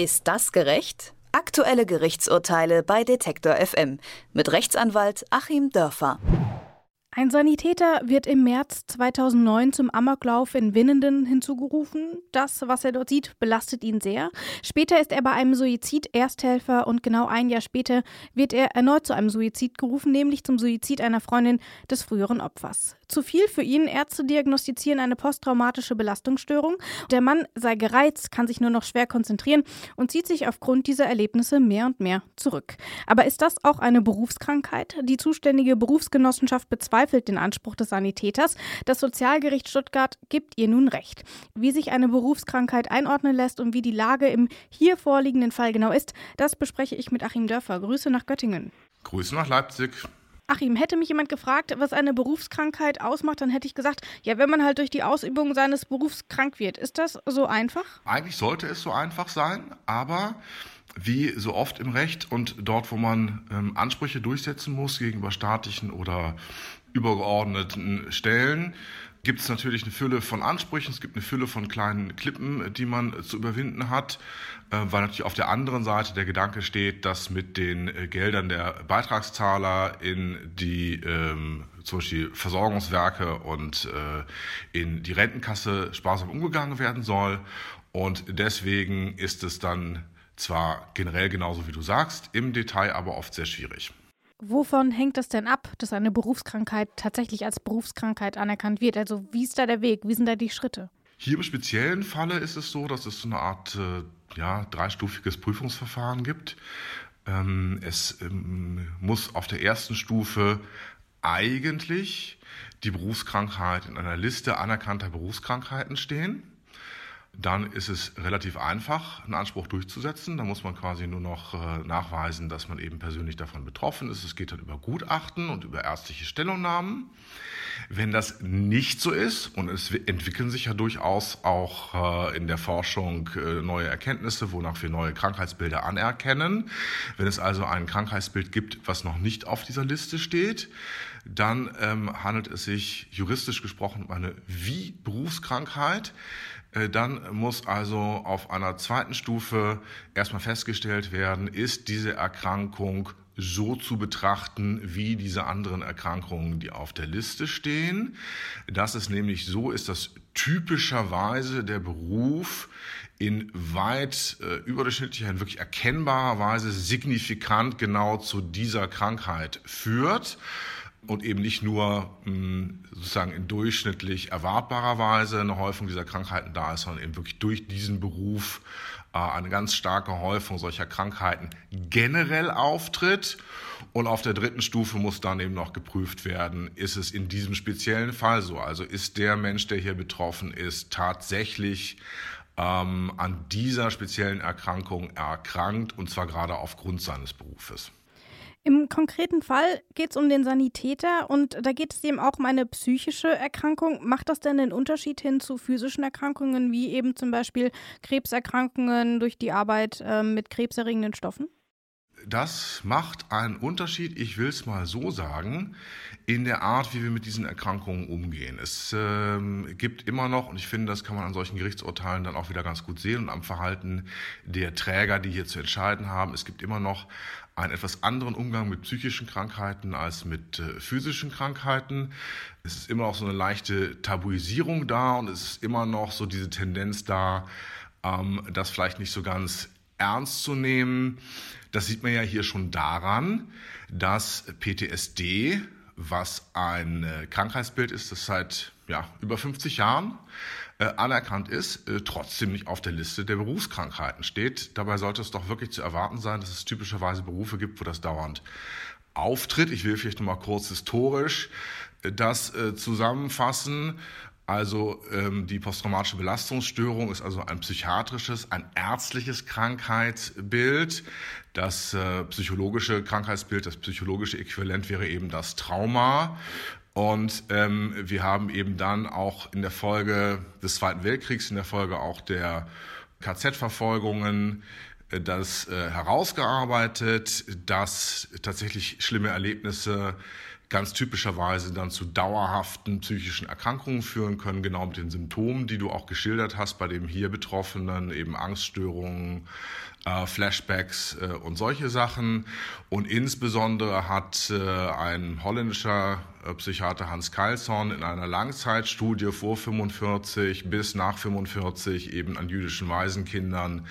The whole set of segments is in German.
Ist das gerecht? Aktuelle Gerichtsurteile bei Detektor FM mit Rechtsanwalt Achim Dörfer. Ein Sanitäter wird im März 2009 zum Amoklauf in Winnenden hinzugerufen. Das, was er dort sieht, belastet ihn sehr. Später ist er bei einem Suizid Ersthelfer und genau ein Jahr später wird er erneut zu einem Suizid gerufen, nämlich zum Suizid einer Freundin des früheren Opfers. Zu viel für ihn. Ärzte diagnostizieren eine posttraumatische Belastungsstörung. Der Mann sei gereizt, kann sich nur noch schwer konzentrieren und zieht sich aufgrund dieser Erlebnisse mehr und mehr zurück. Aber ist das auch eine Berufskrankheit? Die zuständige Berufsgenossenschaft bezweifelt den Anspruch des Sanitäters. Das Sozialgericht Stuttgart gibt ihr nun recht. Wie sich eine Berufskrankheit einordnen lässt und wie die Lage im hier vorliegenden Fall genau ist, das bespreche ich mit Achim Dörfer. Grüße nach Göttingen. Grüße nach Leipzig. Achim, hätte mich jemand gefragt, was eine Berufskrankheit ausmacht, dann hätte ich gesagt, ja, wenn man halt durch die Ausübung seines Berufs krank wird. Ist das so einfach? Eigentlich sollte es so einfach sein, aber wie so oft im Recht und dort, wo man ähm, Ansprüche durchsetzen muss gegenüber staatlichen oder übergeordneten Stellen, gibt es natürlich eine Fülle von Ansprüchen, es gibt eine Fülle von kleinen Klippen, die man zu überwinden hat, äh, weil natürlich auf der anderen Seite der Gedanke steht, dass mit den äh, Geldern der Beitragszahler in die ähm, zum Beispiel Versorgungswerke und äh, in die Rentenkasse sparsam umgegangen werden soll. Und deswegen ist es dann zwar generell genauso wie du sagst, im Detail aber oft sehr schwierig. Wovon hängt das denn ab, dass eine Berufskrankheit tatsächlich als Berufskrankheit anerkannt wird? Also wie ist da der Weg? Wie sind da die Schritte? Hier im speziellen Falle ist es so, dass es so eine Art äh, ja, dreistufiges Prüfungsverfahren gibt. Ähm, es ähm, muss auf der ersten Stufe eigentlich die Berufskrankheit in einer Liste anerkannter Berufskrankheiten stehen dann ist es relativ einfach, einen Anspruch durchzusetzen. Da muss man quasi nur noch äh, nachweisen, dass man eben persönlich davon betroffen ist. Es geht dann über Gutachten und über ärztliche Stellungnahmen. Wenn das nicht so ist, und es entwickeln sich ja durchaus auch äh, in der Forschung äh, neue Erkenntnisse, wonach wir neue Krankheitsbilder anerkennen, wenn es also ein Krankheitsbild gibt, was noch nicht auf dieser Liste steht, dann ähm, handelt es sich juristisch gesprochen um eine wie Berufskrankheit. Äh, dann muss also auf einer zweiten Stufe erstmal festgestellt werden, ist diese Erkrankung so zu betrachten wie diese anderen Erkrankungen, die auf der Liste stehen. Dass es nämlich so ist, dass typischerweise der Beruf in weit äh, überdurchschnittlicher, wirklich erkennbarer Weise signifikant genau zu dieser Krankheit führt und eben nicht nur hm, sozusagen in durchschnittlich erwartbarer Weise eine Häufung dieser Krankheiten da ist, sondern eben wirklich durch diesen Beruf äh, eine ganz starke Häufung solcher Krankheiten generell auftritt. Und auf der dritten Stufe muss dann eben noch geprüft werden, ist es in diesem speziellen Fall so? Also ist der Mensch, der hier betroffen ist, tatsächlich ähm, an dieser speziellen Erkrankung erkrankt und zwar gerade aufgrund seines Berufes. Im konkreten Fall geht es um den Sanitäter und da geht es eben auch um eine psychische Erkrankung. Macht das denn den Unterschied hin zu physischen Erkrankungen, wie eben zum Beispiel Krebserkrankungen durch die Arbeit äh, mit krebserregenden Stoffen? Das macht einen Unterschied, ich will es mal so sagen, in der Art, wie wir mit diesen Erkrankungen umgehen. Es ähm, gibt immer noch, und ich finde, das kann man an solchen Gerichtsurteilen dann auch wieder ganz gut sehen und am Verhalten der Träger, die hier zu entscheiden haben, es gibt immer noch einen etwas anderen Umgang mit psychischen Krankheiten als mit äh, physischen Krankheiten. Es ist immer noch so eine leichte Tabuisierung da und es ist immer noch so diese Tendenz da, ähm, das vielleicht nicht so ganz ernst zu nehmen. Das sieht man ja hier schon daran, dass PTSD, was ein äh, Krankheitsbild ist, das seit ja, über 50 Jahren äh, anerkannt ist, äh, trotzdem nicht auf der Liste der Berufskrankheiten steht. Dabei sollte es doch wirklich zu erwarten sein, dass es typischerweise Berufe gibt, wo das dauernd auftritt. Ich will vielleicht noch mal kurz historisch das zusammenfassen. Also ähm, die posttraumatische Belastungsstörung ist also ein psychiatrisches, ein ärztliches Krankheitsbild. Das äh, psychologische Krankheitsbild, das psychologische Äquivalent wäre eben das Trauma. Und ähm, wir haben eben dann auch in der Folge des Zweiten Weltkriegs, in der Folge auch der KZ-Verfolgungen, äh, das äh, herausgearbeitet, dass tatsächlich schlimme Erlebnisse ganz typischerweise dann zu dauerhaften psychischen Erkrankungen führen können, genau mit den Symptomen, die du auch geschildert hast, bei dem hier Betroffenen, eben Angststörungen, äh, Flashbacks äh, und solche Sachen. Und insbesondere hat äh, ein holländischer äh, Psychiater Hans Keilson in einer Langzeitstudie vor 45 bis nach 45 eben an jüdischen Waisenkindern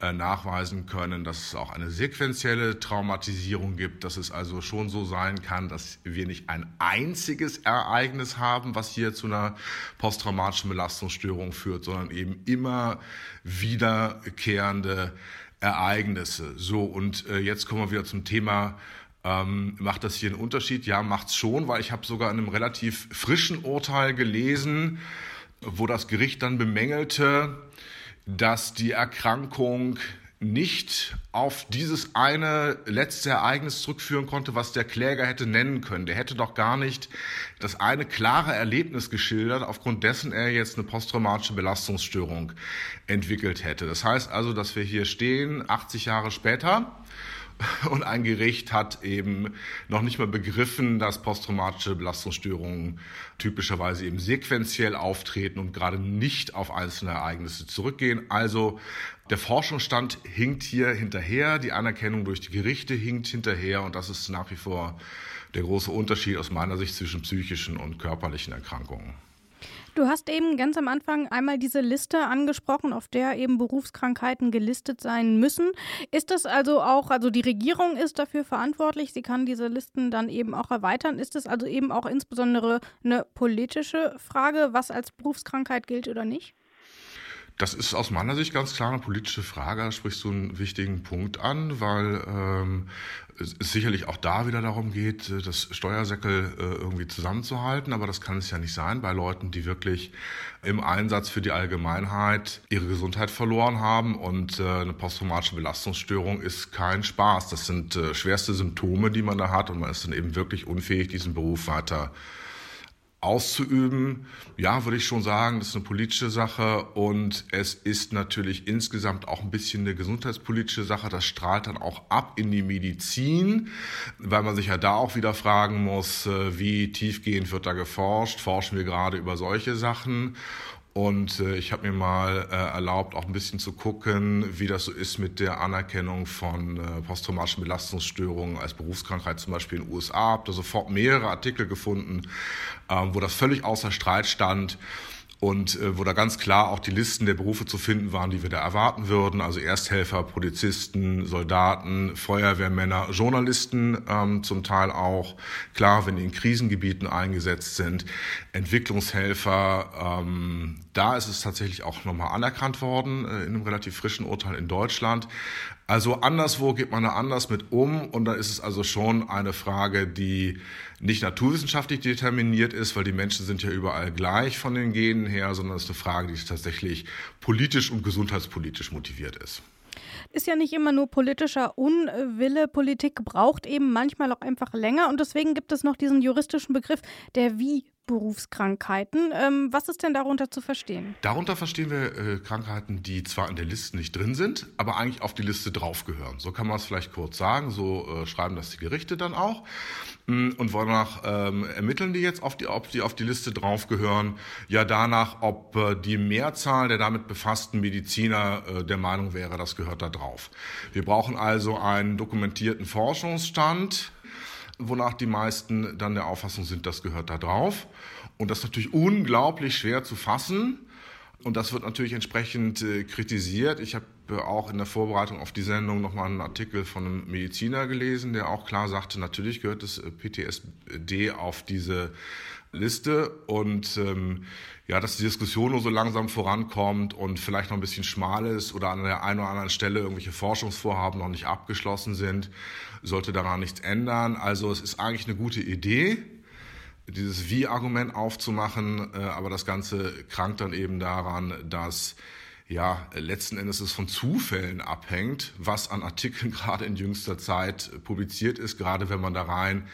äh, nachweisen können, dass es auch eine sequentielle Traumatisierung gibt, dass es also schon so sein kann, dass wir nicht ein einziges Ereignis haben, was hier zu einer posttraumatischen Belastungsstörung führt, sondern eben immer wiederkehrende Ereignisse. So, und äh, jetzt kommen wir wieder zum Thema ähm, macht das hier einen Unterschied? Ja, macht's schon, weil ich habe sogar in einem relativ frischen Urteil gelesen, wo das Gericht dann bemängelte, dass die Erkrankung nicht auf dieses eine letzte Ereignis zurückführen konnte, was der Kläger hätte nennen können. Der hätte doch gar nicht das eine klare Erlebnis geschildert, aufgrund dessen er jetzt eine posttraumatische Belastungsstörung entwickelt hätte. Das heißt also, dass wir hier stehen, 80 Jahre später, und ein Gericht hat eben noch nicht mal begriffen, dass posttraumatische Belastungsstörungen typischerweise eben sequenziell auftreten und gerade nicht auf einzelne Ereignisse zurückgehen. Also der Forschungsstand hinkt hier hinterher, die Anerkennung durch die Gerichte hinkt hinterher und das ist nach wie vor der große Unterschied aus meiner Sicht zwischen psychischen und körperlichen Erkrankungen. Du hast eben ganz am Anfang einmal diese Liste angesprochen, auf der eben Berufskrankheiten gelistet sein müssen. Ist das also auch, also die Regierung ist dafür verantwortlich, sie kann diese Listen dann eben auch erweitern. Ist es also eben auch insbesondere eine politische Frage, was als Berufskrankheit gilt oder nicht? Das ist aus meiner Sicht ganz klar eine politische Frage. Da sprichst du einen wichtigen Punkt an, weil ähm, es sicherlich auch da wieder darum geht, äh, das Steuersäckel äh, irgendwie zusammenzuhalten. Aber das kann es ja nicht sein bei Leuten, die wirklich im Einsatz für die Allgemeinheit ihre Gesundheit verloren haben. Und äh, eine posttraumatische Belastungsstörung ist kein Spaß. Das sind äh, schwerste Symptome, die man da hat. Und man ist dann eben wirklich unfähig, diesen Beruf weiter auszuüben. Ja, würde ich schon sagen, das ist eine politische Sache und es ist natürlich insgesamt auch ein bisschen eine gesundheitspolitische Sache. Das strahlt dann auch ab in die Medizin, weil man sich ja da auch wieder fragen muss, äh, wie tiefgehend wird da geforscht? Forschen wir gerade über solche Sachen? Und äh, ich habe mir mal äh, erlaubt, auch ein bisschen zu gucken, wie das so ist mit der Anerkennung von äh, posttraumatischen Belastungsstörungen als Berufskrankheit, zum Beispiel in den USA. Habe da sofort mehrere Artikel gefunden, ähm, wo das völlig außer Streit stand und äh, wo da ganz klar auch die Listen der Berufe zu finden waren, die wir da erwarten würden. Also Ersthelfer, Polizisten, Soldaten, Feuerwehrmänner, Journalisten ähm, zum Teil auch. Klar, wenn die in Krisengebieten eingesetzt sind, Entwicklungshelfer. Ähm, da ist es tatsächlich auch nochmal anerkannt worden äh, in einem relativ frischen Urteil in Deutschland. Also anderswo geht man da anders mit um und da ist es also schon eine Frage, die nicht naturwissenschaftlich determiniert ist, weil die Menschen sind ja überall gleich von den Genen her, sondern es ist eine Frage, die tatsächlich politisch und gesundheitspolitisch motiviert ist ist ja nicht immer nur politischer Unwille. Politik braucht eben manchmal auch einfach länger und deswegen gibt es noch diesen juristischen Begriff der Wie Berufskrankheiten. Ähm, was ist denn darunter zu verstehen? Darunter verstehen wir äh, Krankheiten, die zwar in der Liste nicht drin sind, aber eigentlich auf die Liste draufgehören. So kann man es vielleicht kurz sagen. So äh, schreiben das die Gerichte dann auch. Mm, und wonach ähm, ermitteln die jetzt, auf die, ob die auf die Liste draufgehören? Ja, danach, ob äh, die Mehrzahl der damit befassten Mediziner äh, der Meinung wäre, das gehört da drauf. Wir brauchen also einen dokumentierten Forschungsstand wonach die meisten dann der Auffassung sind, das gehört da drauf. Und das ist natürlich unglaublich schwer zu fassen. Und das wird natürlich entsprechend äh, kritisiert. Ich habe äh, auch in der Vorbereitung auf die Sendung nochmal einen Artikel von einem Mediziner gelesen, der auch klar sagte, natürlich gehört das äh, PTSD auf diese Liste. Und ähm, ja, dass die Diskussion nur so langsam vorankommt und vielleicht noch ein bisschen schmal ist oder an der einen oder anderen Stelle irgendwelche Forschungsvorhaben noch nicht abgeschlossen sind, sollte daran nichts ändern. Also es ist eigentlich eine gute Idee dieses Wie-Argument aufzumachen, äh, aber das Ganze krankt dann eben daran, dass ja letzten Endes es von Zufällen abhängt, was an Artikeln gerade in jüngster Zeit publiziert ist, gerade wenn man da rein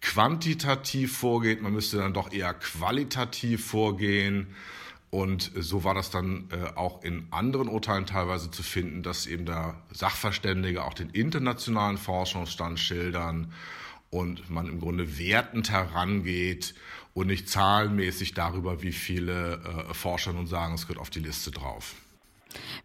quantitativ vorgeht, man müsste dann doch eher qualitativ vorgehen. Und so war das dann äh, auch in anderen Urteilen teilweise zu finden, dass eben da Sachverständige auch den internationalen Forschungsstand schildern und man im Grunde wertend herangeht und nicht zahlenmäßig darüber, wie viele äh, Forscher nun sagen, es gehört auf die Liste drauf.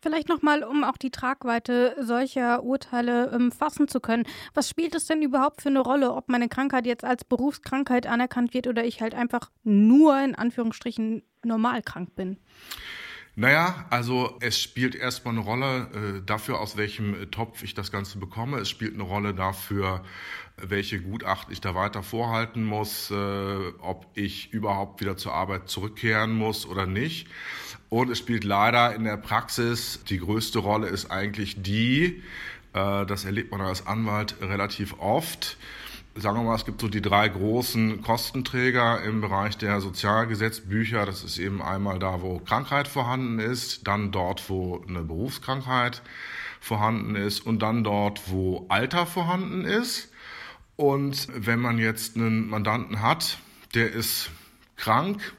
Vielleicht nochmal, um auch die Tragweite solcher Urteile ähm, fassen zu können. Was spielt es denn überhaupt für eine Rolle, ob meine Krankheit jetzt als Berufskrankheit anerkannt wird oder ich halt einfach nur in Anführungsstrichen normal krank bin? Naja, also es spielt erstmal eine Rolle äh, dafür, aus welchem Topf ich das Ganze bekomme. Es spielt eine Rolle dafür, welche Gutachten ich da weiter vorhalten muss, äh, ob ich überhaupt wieder zur Arbeit zurückkehren muss oder nicht. Und es spielt leider in der Praxis die größte Rolle ist eigentlich die, äh, das erlebt man als Anwalt relativ oft, sagen wir mal, es gibt so die drei großen Kostenträger im Bereich der Sozialgesetzbücher. Das ist eben einmal da, wo Krankheit vorhanden ist, dann dort, wo eine Berufskrankheit vorhanden ist und dann dort, wo Alter vorhanden ist. Und wenn man jetzt einen Mandanten hat, der ist krank,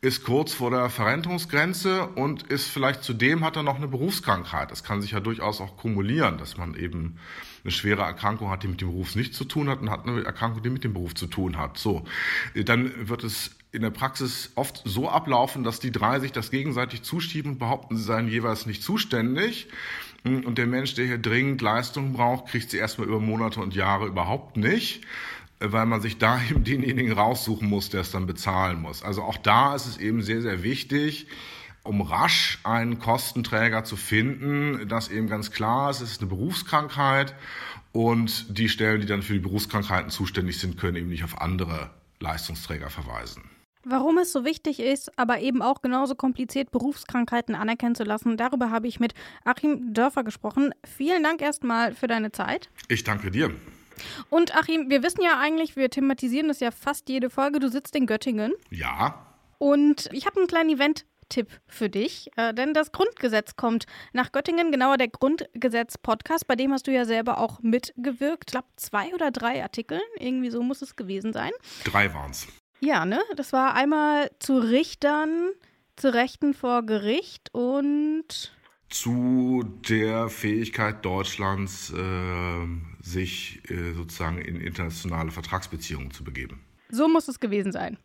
ist kurz vor der Verrentungsgrenze und ist vielleicht zudem hat er noch eine Berufskrankheit. Das kann sich ja durchaus auch kumulieren, dass man eben eine schwere Erkrankung hat, die mit dem Beruf nichts zu tun hat und hat eine Erkrankung, die mit dem Beruf zu tun hat. So, dann wird es in der Praxis oft so ablaufen, dass die drei sich das gegenseitig zuschieben und behaupten, sie seien jeweils nicht zuständig. Und der Mensch, der hier dringend Leistung braucht, kriegt sie erstmal über Monate und Jahre überhaupt nicht weil man sich da eben denjenigen raussuchen muss, der es dann bezahlen muss. Also auch da ist es eben sehr, sehr wichtig, um rasch einen Kostenträger zu finden, dass eben ganz klar ist, es ist eine Berufskrankheit und die Stellen, die dann für die Berufskrankheiten zuständig sind, können eben nicht auf andere Leistungsträger verweisen. Warum es so wichtig ist, aber eben auch genauso kompliziert Berufskrankheiten anerkennen zu lassen, darüber habe ich mit Achim Dörfer gesprochen. Vielen Dank erstmal für deine Zeit. Ich danke dir. Und Achim, wir wissen ja eigentlich, wir thematisieren das ja fast jede Folge. Du sitzt in Göttingen. Ja. Und ich habe einen kleinen Event Tipp für dich, äh, denn das Grundgesetz kommt nach Göttingen, genauer der Grundgesetz-Podcast, bei dem hast du ja selber auch mitgewirkt. Ich glaube, zwei oder drei Artikel, irgendwie so muss es gewesen sein. Drei waren es. Ja, ne? Das war einmal zu Richtern, zu Rechten vor Gericht und zu der Fähigkeit Deutschlands, äh, sich äh, sozusagen in internationale Vertragsbeziehungen zu begeben. So muss es gewesen sein.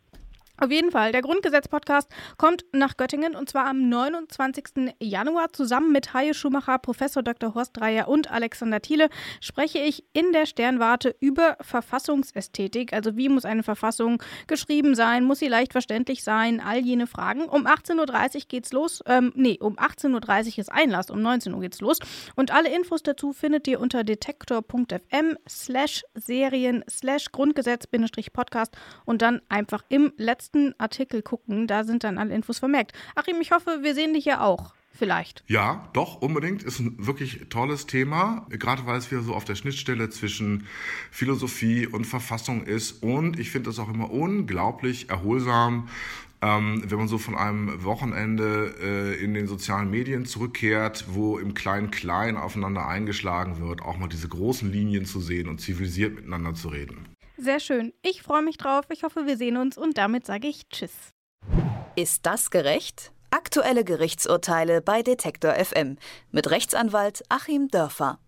Auf jeden Fall, der Grundgesetz-Podcast kommt nach Göttingen und zwar am 29. Januar. Zusammen mit Haie Schumacher, Professor Dr. Horst Dreier und Alexander Thiele spreche ich in der Sternwarte über Verfassungsästhetik. Also wie muss eine Verfassung geschrieben sein? Muss sie leicht verständlich sein? All jene Fragen. Um 18.30 Uhr geht's los. Ähm, nee, um 18.30 Uhr ist Einlass, um 19 Uhr geht's los. Und alle Infos dazu findet ihr unter detektor.fm slash Serien slash Grundgesetz-Podcast und dann einfach im letzten letzten Artikel gucken, da sind dann alle Infos vermerkt. Achim, ich hoffe, wir sehen dich ja auch. Vielleicht. Ja, doch, unbedingt. Ist ein wirklich tolles Thema, gerade weil es wieder so auf der Schnittstelle zwischen Philosophie und Verfassung ist. Und ich finde es auch immer unglaublich erholsam, ähm, wenn man so von einem Wochenende äh, in den sozialen Medien zurückkehrt, wo im Klein-Klein aufeinander eingeschlagen wird, auch mal diese großen Linien zu sehen und zivilisiert miteinander zu reden. Sehr schön. Ich freue mich drauf. Ich hoffe, wir sehen uns und damit sage ich Tschüss. Ist das gerecht? Aktuelle Gerichtsurteile bei Detektor FM mit Rechtsanwalt Achim Dörfer.